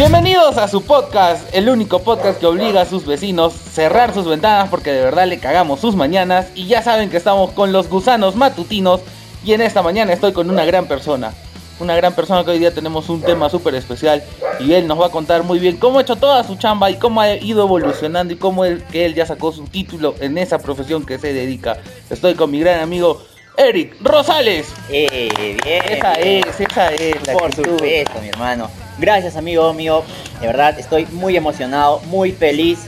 Bienvenidos a su podcast, el único podcast que obliga a sus vecinos a cerrar sus ventanas porque de verdad le cagamos sus mañanas y ya saben que estamos con los gusanos matutinos y en esta mañana estoy con una gran persona, una gran persona que hoy día tenemos un tema súper especial y él nos va a contar muy bien cómo ha hecho toda su chamba y cómo ha ido evolucionando y cómo él, que él ya sacó su título en esa profesión que se dedica. Estoy con mi gran amigo Eric Rosales. Eh, bien. Esa bien. es, esa es la Por actitud. supuesto, mi hermano. Gracias, amigo mío. De verdad, estoy muy emocionado, muy feliz.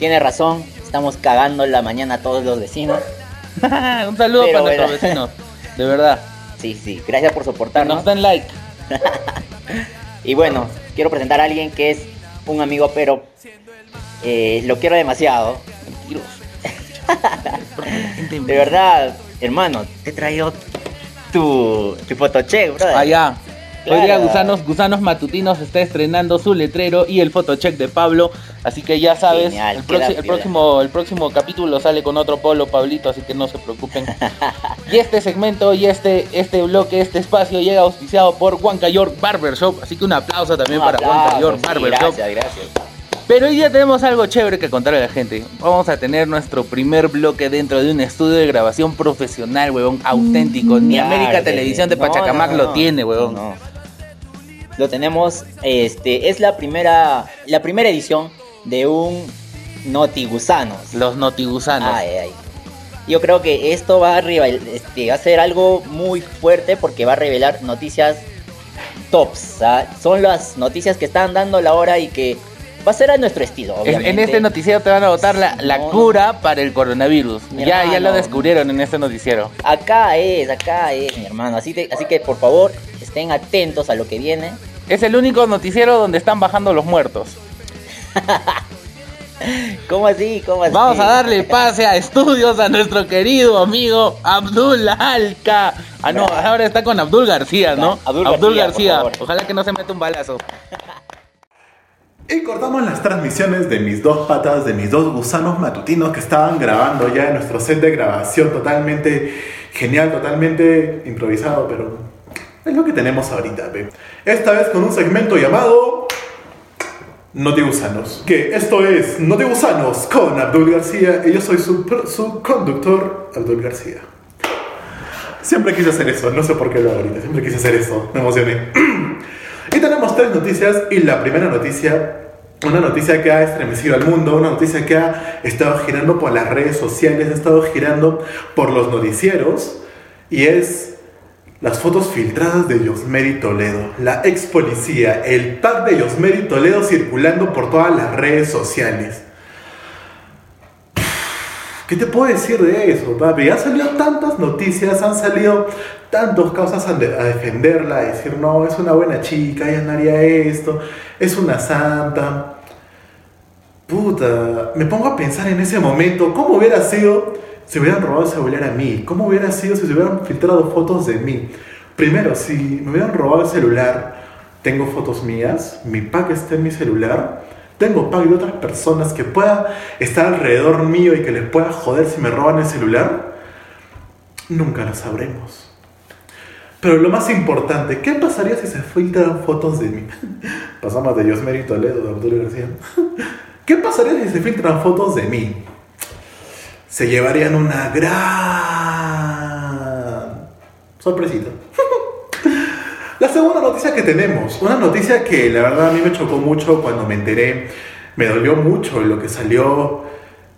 Tiene razón, estamos cagando la mañana a todos los vecinos. un saludo Pero para nuestros vecinos, de verdad. Sí, sí, gracias por soportarnos. nos den like. Y bueno, quiero presentar a alguien que es un amigo, pero eh, lo quiero demasiado. De verdad, hermano, te he traído tu, tu photocheck, brother. Allá. Hoy día Claro. Gusanos, Gusanos Matutinos está estrenando su letrero y el photocheck de Pablo. Así que ya sabes, Genial, el, proxi- próximo, el próximo capítulo sale con otro polo, Pablito, así que no se preocupen. y este segmento y este, este bloque, este espacio llega auspiciado por Huanca York Barbershop. Así que un aplauso también Un para Huanca York sí, Barbershop. Gracias, gracias. Pero hoy día tenemos algo chévere que contarle a la gente. Vamos a tener nuestro primer bloque dentro de un estudio de grabación profesional, huevón, auténtico. Ni Claro América Televisión de No, Pachacamac no, lo tiene, huevón. Lo tenemos, este, es la primera, la primera edición de un Noti Gusanos. Los notigusanos. Ay, ay. Yo creo que esto va a, rival- este, va a ser algo muy fuerte porque va a revelar noticias tops. ¿ah? Son las noticias que están dando la hora y que va a ser a nuestro estilo, En, obviamente. en este noticiero te van a botar la, la No, cura para el coronavirus. Ya, ya lo descubrieron en este noticiero. Acá es, acá es, mi hermano. Así, te- así que por favor, estén atentos a lo que viene. Es el único noticiero donde están bajando los muertos. ¿Cómo así? ¿Cómo así? Vamos a darle pase a estudios a nuestro querido amigo Abdul Alca. Ah, no, ahora está con Abdul García, ¿no? Abdul García, por favor. Ojalá que no se meta un balazo. Y cortamos las transmisiones de mis dos patas, de mis dos gusanos matutinos que estaban grabando ya en nuestro set de grabación totalmente genial, totalmente improvisado, pero es lo que tenemos ahorita, ve. Esta vez con un segmento llamado Notigusanos. Que esto es Notigusanos con Abdul García y yo soy su, su conductor, Abdul García. Siempre quise hacer eso, no sé por qué lo hago ahorita, siempre quise hacer eso, me emocioné. Y tenemos tres noticias y la primera noticia, una noticia que ha estremecido al mundo, una noticia que ha estado girando por las redes sociales, ha estado girando por los noticieros y es las fotos filtradas de Yosmeri Toledo, la ex policía, el tag de Yosmeri Toledo circulando por todas las redes sociales. ¿Qué te puedo decir de eso, papi? Han salido tantas noticias, han salido tantas causas a defenderla, a decir, no, es una buena chica, ella no haría esto, es una santa. Puta, me pongo a pensar en ese momento, ¿cómo hubiera sido si hubieran robado el celular a mí? ¿Cómo hubiera sido si se hubieran filtrado fotos de mí? Primero, si me hubieran robado el celular, tengo fotos mías, mi pack está en mi celular, tengo pack de otras personas que pueda estar alrededor mío y que les pueda joder si me roban el celular, nunca lo sabremos. Pero lo más importante, ¿qué pasaría si se filtran fotos de mí? Pasamos de Yosmeri Toledo, de Arturo García. ¿Qué pasaría si se filtran fotos de mí? Se llevarían una gran sorpresita. La segunda noticia que tenemos, una noticia que la verdad a mí me chocó mucho cuando me enteré, me dolió mucho lo que salió.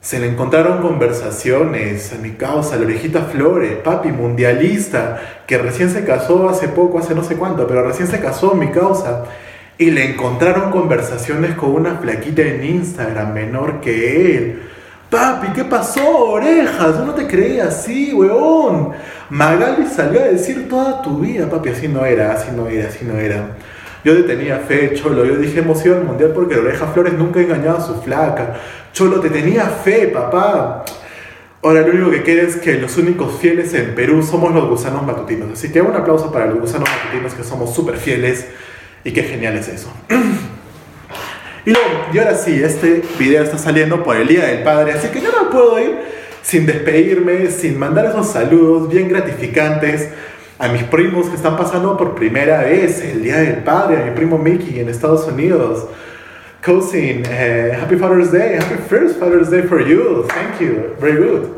Se le encontraron conversaciones a mi causa, la orejita Flores, papi mundialista, que recién se casó hace poco, hace no sé cuánto, pero recién se casó mi causa. Y le encontraron conversaciones con una flaquita en Instagram menor que él. Papi, ¿qué pasó, orejas? No te creía así, weón. Magali salió a decir toda tu vida, papi, así no era, así no era, así no era. Yo le tenía fe, Cholo. Yo dije emoción mundial porque oreja Flores nunca ha engañado a su flaca. Cholo, te tenía fe, papá. Ahora lo único que queda es que los únicos fieles en Perú somos los gusanos matutinos. Así que un aplauso para los gusanos matutinos que somos súper fieles y qué genial es eso. Y, luego, y ahora sí, este video está saliendo por el Día del Padre, así que yo no puedo ir sin despedirme, sin mandar esos saludos bien gratificantes a mis primos que están pasando por primera vez el Día del Padre, a mi primo Mickey en Estados Unidos. Cousin, eh, Happy Father's Day, Happy First Father's Day for you, thank you, very good.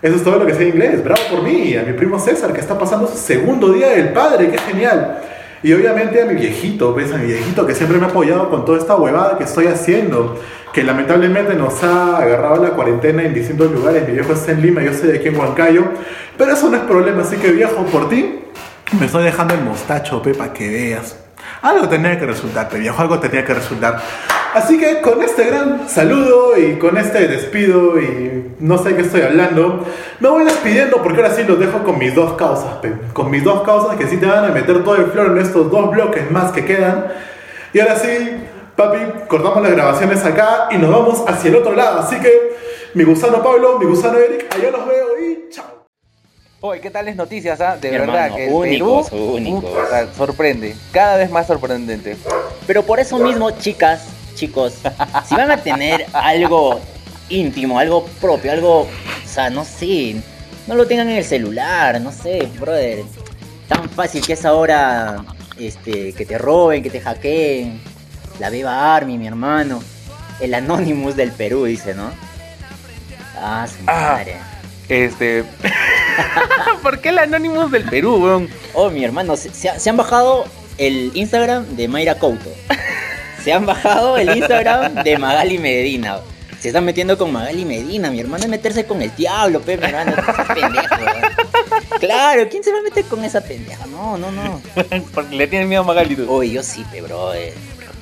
Eso es todo lo que sé en inglés, bravo por mí, a mi primo César que está pasando su segundo Día del Padre, qué genial. Y obviamente a mi viejito, ¿ves? A mi viejito que siempre me ha apoyado con toda esta huevada que estoy haciendo, que lamentablemente nos ha agarrado la cuarentena en distintos lugares. Mi viejo está en Lima, yo estoy aquí en Huancayo, pero eso no es problema, así que viejo, por ti me estoy dejando el mostacho, pe, para que veas. Algo tenía que resultar, pe, viejo, algo tenía que resultar. Así que con este gran saludo y con este despido y no sé qué estoy hablando, me voy despidiendo porque ahora sí los dejo con mis dos causas, pe. con mis dos causas que sí te van a meter todo el flor en estos dos bloques más que quedan. Y ahora sí, papi, cortamos las grabaciones acá y nos vamos hacia el otro lado. Así que mi gusano Pablo, mi gusano Eric, allá los veo y chao. Oye, ¿qué tales noticias, ah? De Mi verdad hermano, que el únicos, Perú únicos. puta, sorprende, cada vez más sorprendente. Pero por eso mismo, chicas, chicos, si van a tener algo íntimo, algo propio, algo, o sea, no sé, no lo tengan en el celular, no sé, brother. Tan fácil que es ahora este, que te roben, que te hackeen. La Beba Army, mi hermano. El Anonymous del Perú, dice, ¿no? Ah, su Ah. madre. Este. ¿Por qué el Anonymous del Perú, weón? Oh, mi hermano, se, se ha- se han bajado el Instagram de Mayra Couto. Se han bajado el Instagram de Magali Medina. Se están metiendo con Magali Medina, mi hermano es meterse con el diablo, pe, mi hermano, no seas pendejo. Claro, ¿quién se va a meter con esa pendeja? No, no, no. Porque le tienes miedo a Magali tú. Uy, yo sí, pe, brother.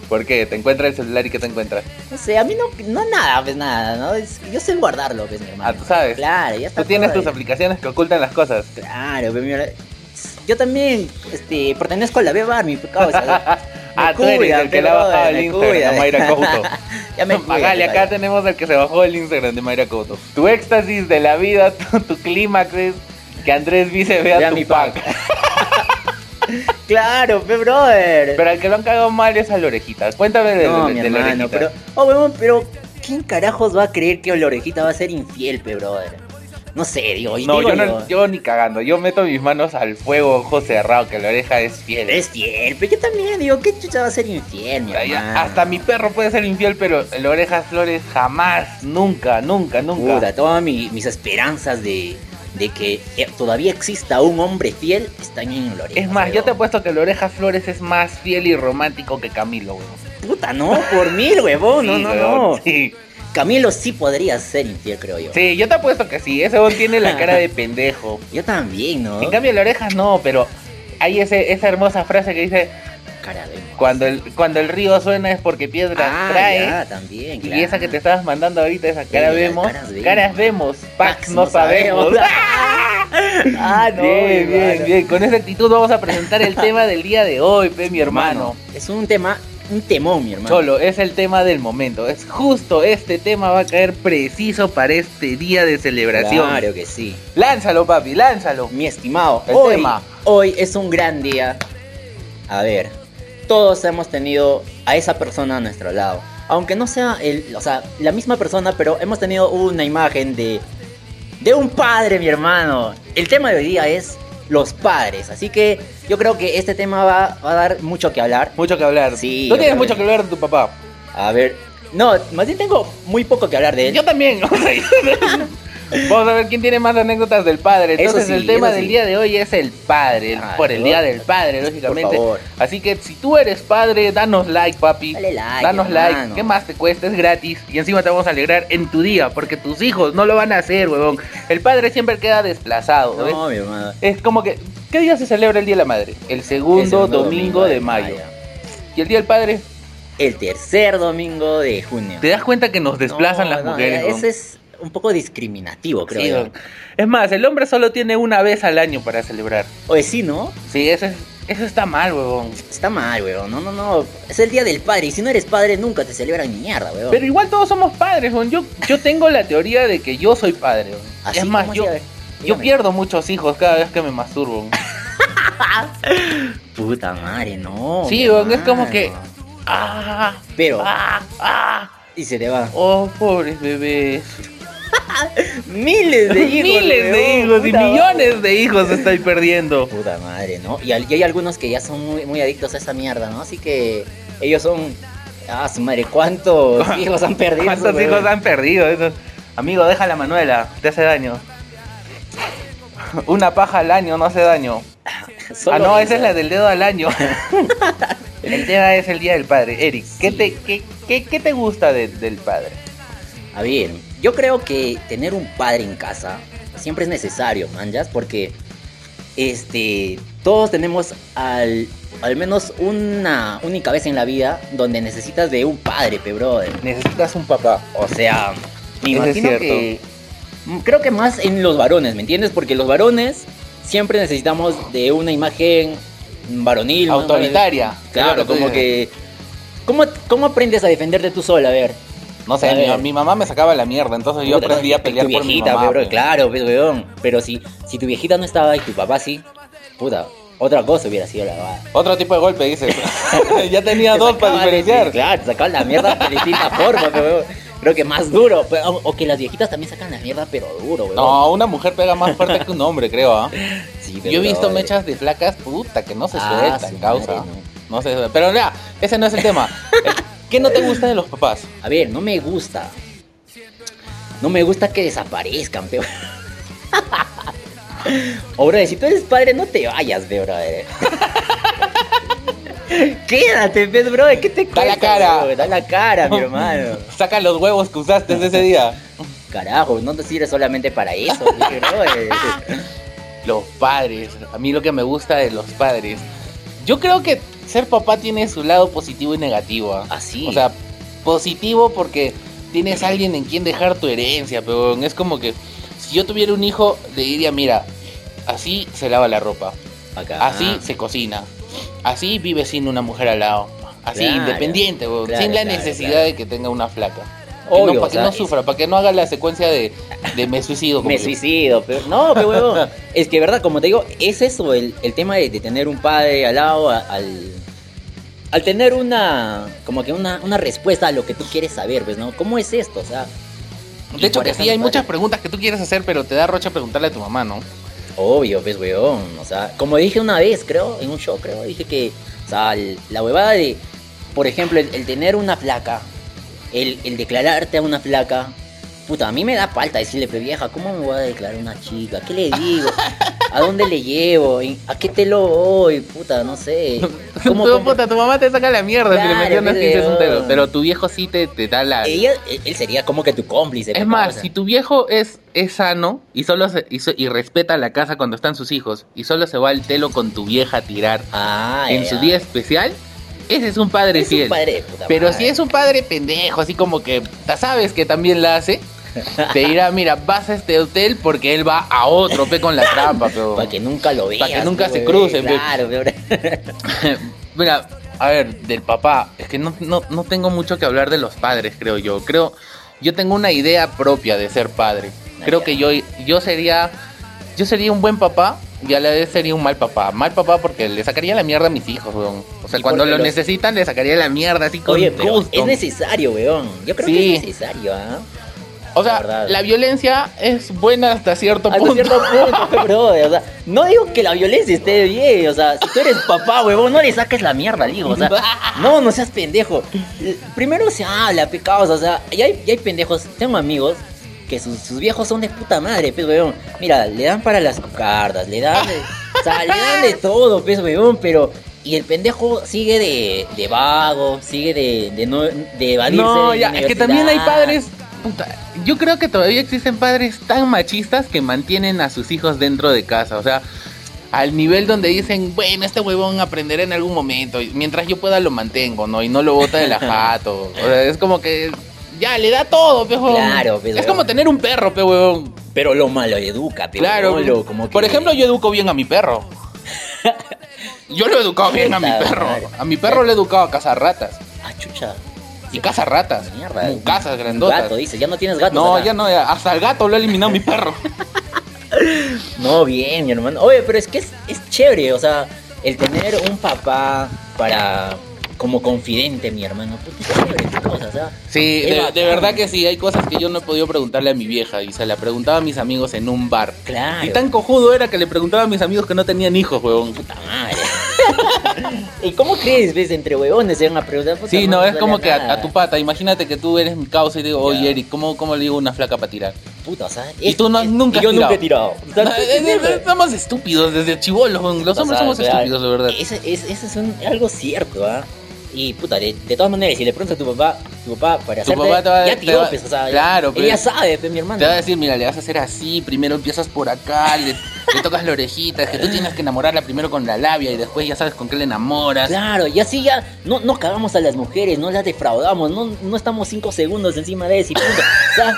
¿Por qué? ¿Te encuentra el celular y qué te encuentras? No sé, a mí no, no nada, pues nada, ¿no? Es- yo sé guardarlo, pues, mi hermano. Ah, tú sabes. Claro, ya está. Tú tienes tus ahí. aplicaciones que ocultan las cosas. Claro, pe, mira. Yo también, este, pertenezco a la Beba Army, pe, causa. Me Ah, tú eres el que le ha bajado el Instagram a. Mayra Couto. ya me pe, acá tenemos el que se bajó el Instagram de Mayra Couto. Tu éxtasis de la vida, tu, tu clímax es que Andrés Vice vea Vea tu pack. Claro, pe, brother. Pero al que lo han cagado mal es a la orejita. Cuéntame de, no, de- mi de la hermano, orejita. pero. Oh, pero. ¿Quién carajos va a creer que la orejita va a ser infiel, pe, brother? No sé, digo, No, digo yo, no, yo ni cagando. Yo meto mis manos al fuego, ojo cerrado, que la oreja es fiel. Es fiel, pero yo también digo, ¿qué chucha va a ser infiel, mi hermano? Hasta mi perro puede ser infiel, pero la oreja Flores jamás, nunca, nunca, nunca. Puta, todas mi- mis esperanzas de, de que eh, todavía exista un hombre fiel están en la oreja. Es más, yo te apuesto que la oreja Flores es más fiel y romántico que Camilo, weón. Puta, no, por mil, huevón, no, no, weón, no. Sí. Camilo sí podría ser infiel, creo yo. Sí, yo te apuesto que sí. Ese weón tiene la cara de pendejo. Yo también, ¿no? En cambio, la oreja no, pero hay ese, esa hermosa frase que dice: Cara de cuando el, cuando el río suena es porque piedras ah, trae. ya, también, Y esa que te estabas mandando ahorita, esa cara Sí, vemos, caras vemos. caras vemos, Pax Pax no sabemos. sabemos. ah, no, bien, bien, bien. Con esa actitud vamos a presentar el tema del día de hoy, pe, mi hermano. Es un tema, un temón, mi hermano. Cholo, es el tema del momento. Es justo este tema va a caer preciso para este día de celebración. Claro que sí. Lánzalo, papi, lánzalo. Mi estimado, El hoy, tema. hoy es un gran día. A ver, todos hemos tenido a esa persona a nuestro lado. Aunque no sea el, o sea, la misma persona, pero hemos tenido una imagen de de un padre, mi hermano. El tema de hoy día es los padres, así que yo creo que este tema va, va a dar mucho que hablar. Mucho que hablar. Sí, Tú yo tienes mucho que que hablar de tu papá. A ver, no, más bien tengo muy poco que hablar de él. Yo también. Vamos a ver quién tiene más anécdotas del padre. Entonces sí, el tema del sí. día de hoy es el padre, el- Claro. por el día del padre, lógicamente. favor. Así que si tú eres padre, danos like, papi. Dale like, Danos hermano. like. ¿Qué más te cuesta? Es gratis. Y encima te vamos a alegrar en tu día, porque tus hijos no lo van a hacer, huevón. El padre siempre queda desplazado. ¿ves? No, mi hermano. Es como que, ¿qué día se celebra el Día de la Madre? El segundo, El domingo, de mayo. ¿Y el Día del Padre? El tercer domingo de junio. ¿Te das cuenta que nos desplazan No, las no, mujeres? Ese es un poco discriminativo, creo Sí, yo. huevón. Es más, el hombre solo tiene una vez al año para celebrar. Oye, sí, ¿no? Sí, eso, es- eso está mal, huevón. Está mal, weón. No, no, no. Es el día del padre. Y si no eres padre, nunca te celebran ni mierda, weón. Pero igual todos somos padres, huevón. Yo, yo tengo la teoría de que yo soy padre, huevón. Así Es más, yo, yo pierdo muchos hijos cada vez que me masturbo. huevón. Puta madre, no. Sí, huevón, es como que... Ah, Pero, ah, ah. y se te va. Oh, pobres bebés. Miles de hijos. Miles de hijos y millones de hijos estoy perdiendo. Puta madre, ¿no? Y, hay algunos que ya son muy, muy adictos a esa mierda, ¿no? Así que ellos son. Ah, su madre, ¿cuántos hijos han perdido? ¿Cuántos hijos han perdido? Esos- Amigo, deja la Manuela, te hace daño. Una paja al año no hace daño. Solo ah, no, esa es la del dedo al año. el tema es el día del padre. Eric, ¿qué, Sí. te, qué, qué- qué te gusta de- del padre? A ver, yo creo que tener un padre en casa siempre es necesario, manjas, porque este todos tenemos al, al menos una única vez en la vida donde necesitas de un padre, pe brother. Necesitas un papá. O sea, me Eso es imagino que creo que más en los varones, ¿me entiendes? Porque los varones siempre necesitamos de una imagen varonil, ¿no? Autoritaria. Claro, como que ¿Cómo, ¿Cómo aprendes a defenderte tú sola? A ver. No sé, mi, mi mamá me sacaba la mierda, entonces yo aprendí a tu pelear por mi viejita, mamá. pe, bro, pe. claro, pues, weón. Pero si, si tu viejita no estaba y tu papá sí, puta, otra cosa hubiera sido la verdad. Otro tipo de golpe, dices. ya tenía dos para diferenciar. Claro, te sacaban la mierda de distinta forma, pe, weón. Creo que más duro. O, que las viejitas también sacan la mierda, pero duro, weón. No, una mujer pega más fuerte que un hombre, creo, ¿ah? Sí, Yo he visto mechas de flacas, puta, que no se Ah, sueltan, su causa. madre, no. se sueltan. Pero ya, ese no es el tema. ¿Qué no te gusta de los papás? A ver, no me gusta. No me gusta que desaparezcan, pero. O brother, si tú eres padre, no te vayas, pe, brother. Quédate, pez, brother, ¿qué te Da la cuesta, cara. Da la cara, mi hermano. Saca los huevos que usaste ese día. Carajo, no te sirve solamente para eso, brother. Los padres. A mí lo que me gusta de los padres. Yo creo que ser papá tiene su lado positivo y negativo. ¿ah? Así. O sea, positivo porque tienes a alguien en quien dejar tu herencia, pero es como que si yo tuviera un hijo, le diría, mira, así se lava la ropa, Acá. así se cocina, así vive sin una mujer al lado, así Claro, independiente, claro, sin la claro, necesidad de que tenga una flaca. Obvio, para o que sea, no es- sufra, para que no haga la secuencia de, de me suicido. Me yo. suicido, pero no, pero huevón. es que verdad, como te digo, es eso el, el tema de, de tener un padre al lado, a- al, al tener una, como que una, una respuesta a lo que tú quieres saber, ¿ves? ¿no? ¿Cómo es esto? O sea, De hecho, que sí, hay muchas preguntas que tú quieres hacer, pero te da rocha preguntarle a tu mamá, ¿no? Obvio, ves, weón. O sea, como dije una vez, creo, en un show, creo, dije que, o sea, la huevada de, por ejemplo, el, el tener una placa, el, el declararte a una placa, puta, a mí me da falta decirle, pe vieja, ¿cómo me voy a declarar a una chica? ¿Qué le digo? ¿A dónde le llevo? ¿Y ¿A qué te lo doy? Puta, no sé. ¿Cómo tu, compro- puta, tu mamá te saca la mierda si le que pero- dices un tero, pero tu viejo sí te, te da la... Ella, él sería como que tu cómplice. Es más, si tu viejo es, es sano y solo se- y, y respeta la casa cuando están sus hijos y solo se va al telo con tu vieja a tirar Ah, en su día especial, ese es un padre Es un fiel. padre de puta Pero madre. si es un padre pendejo, así como que ya sabes que también la hace, te dirá, mira, vas a este hotel porque él va a otro, pe con la trampa, pero... Para que nunca lo veas. que nunca se pe, crucen. Claro, pe, Mira, a ver, del papá, es que no, no, no tengo mucho que hablar de los padres, creo yo. Creo, yo tengo una idea propia de ser padre. Creo ya. que yo, yo sería, yo sería un buen papá y a la vez sería un mal papá. Mal papá porque le sacaría la mierda a mis hijos, weón. O sea, ¿Y cuando lo los- necesitan le sacaría la mierda así con Oye, pero gusto. es necesario, weón. Yo creo Sí. que es necesario, ¿ah? O sea, la violencia es buena hasta cierto Hasta punto. cierto punto, brother. O sea, no digo que la violencia esté bien. O sea, si tú eres papá, huevón, no le saques la mierda hijo. O sea, no, no seas pendejo. Eh, Primero se habla, pecados. O sea, y hay, y hay pendejos. Tengo amigos que sus, sus viejos son de puta madre, pues, weón. Mira, le dan para las cucardas, le dan. de- o sea, le dan de todo, pues, weón, pero. Y el pendejo sigue de, de vago, sigue de, de no de evadirse. No, de ya, es que también hay padres. puta, yo creo que todavía existen padres tan machistas que mantienen a sus hijos dentro de casa. O sea, al nivel donde dicen, bueno, este huevón aprenderá en algún momento. y mientras yo pueda lo mantengo, ¿no? Y no lo bota de la jato. O sea, es como que. Ya, le da todo, pe huevón. Claro, pe, Es como tener un perro, pe huevón. Pero lo malo educa, pero Claro. lo- como que- Por ejemplo, yo educo bien a mi perro. Yo lo he educado bien a mi perro. A mi perro le he educado a cazar ratas. Ah, chucha. Y caza ratas. Mierda. Casas grandotas. Gato, dice, ya no tienes gatos. No, acá. ya no, ya, hasta el gato lo ha eliminado mi perro. No, bien, mi hermano. Oye, pero es que es, es chévere, o sea, el tener un papá para como confidente, mi hermano. Puta, qué cosas, ¿ah? Sí, Es de, verdad que sí, hay cosas que yo no he podido preguntarle a mi vieja y se la preguntaba a mis amigos en un bar. Claro. Y tan cojudo era que le preguntaba a mis amigos que no tenían hijos, huevón. Puta madre. ¿Y cómo crees, ves, entre huevones se van a preguntar? Puta, Sí, no, es como que a, tu pata, imagínate que tú eres mi causa y digo, oye. Eric, ¿cómo, ¿cómo le digo una flaca para tirar? Puta, o sea, Y tú no- es- nunca y yo has nunca he tirado. O sea, Somos estúpidos desde chivolos, los O hombres sea, somos estúpidos, de verdad. Eso es, eso es un- algo cierto, ¿ah? Y puta, de, de todas maneras, si le preguntas a tu papá, tu papá para va- ya tiró, o sea, claro, él ya pues. sabe, pues, mi hermano. Te va a decir, mira, le vas a hacer así, primero empiezas por acá, le, le tocas la orejita, es que tú tienes que enamorarla primero con la labia y después ya sabes con qué le enamoras. Claro, y así ya no, no cagamos a las mujeres, no las defraudamos, no, no estamos cinco segundos encima de eso y punto. O sea,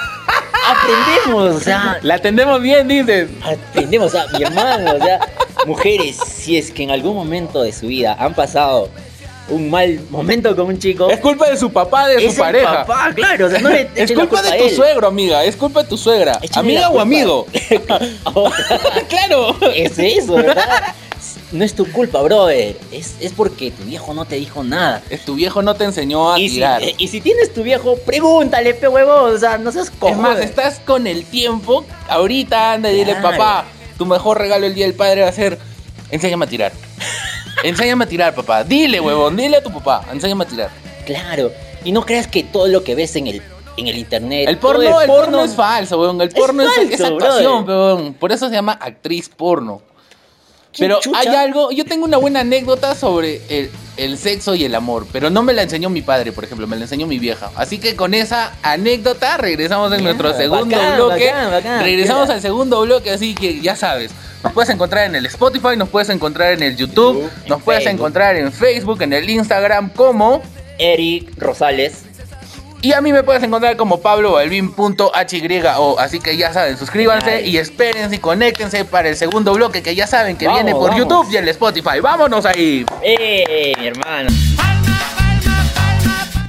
aprendemos, o sea, La atendemos bien, dices. aprendemos, o sea, mi hermano, o sea, mujeres, si es que en algún momento de su vida han pasado un mal momento con un chico, Es culpa de su papá, de es su pareja. papá, claro, o sea, no le Es culpa de tu suegro, amiga. Es culpa de tu suegra. Échale amiga o amigo. claro. Es eso, ¿verdad? No es tu culpa, brother. Es, es porque tu viejo no te dijo nada. Es tu viejo no te enseñó a Y tirar. eh, y si tienes tu viejo, pregúntale, pe huevón. O sea, no seas Es cojudo. más, estás con el tiempo. Ahorita anda y dile, papá, tu mejor regalo el día del padre va a ser. Enséñame a tirar. Enséñame a tirar, papá. Dile, huevón, dile a tu papá. Enséñame a tirar. Claro. Y no creas que todo lo que ves en el, en el internet. El porno, el porno es falso, weón. El Es porno es, actuación, weón. Por eso se llama actriz porno. ¿Quién Pero chucha? hay algo, yo tengo una buena anécdota sobre el, el sexo y el amor, pero no me la enseñó mi padre, por ejemplo, me la enseñó mi vieja. Así que con esa anécdota regresamos en nuestro segundo bacán, bloque. bacán, bacán. regresamos al segundo bloque, así que ya sabes. Nos puedes encontrar en el Spotify, nos puedes encontrar en el YouTube, YouTube, nos puedes Facebook. encontrar en Facebook, en el Instagram como Eric Rosales. Y a mí me puedes encontrar como pablobalvin.hyo. Así que ya saben, suscríbanse y espérense y conéctense para el segundo bloque que ya saben que Vamos, viene por vamos. YouTube y el Spotify. ¡Vámonos ahí! ¡Eh, mi hermano!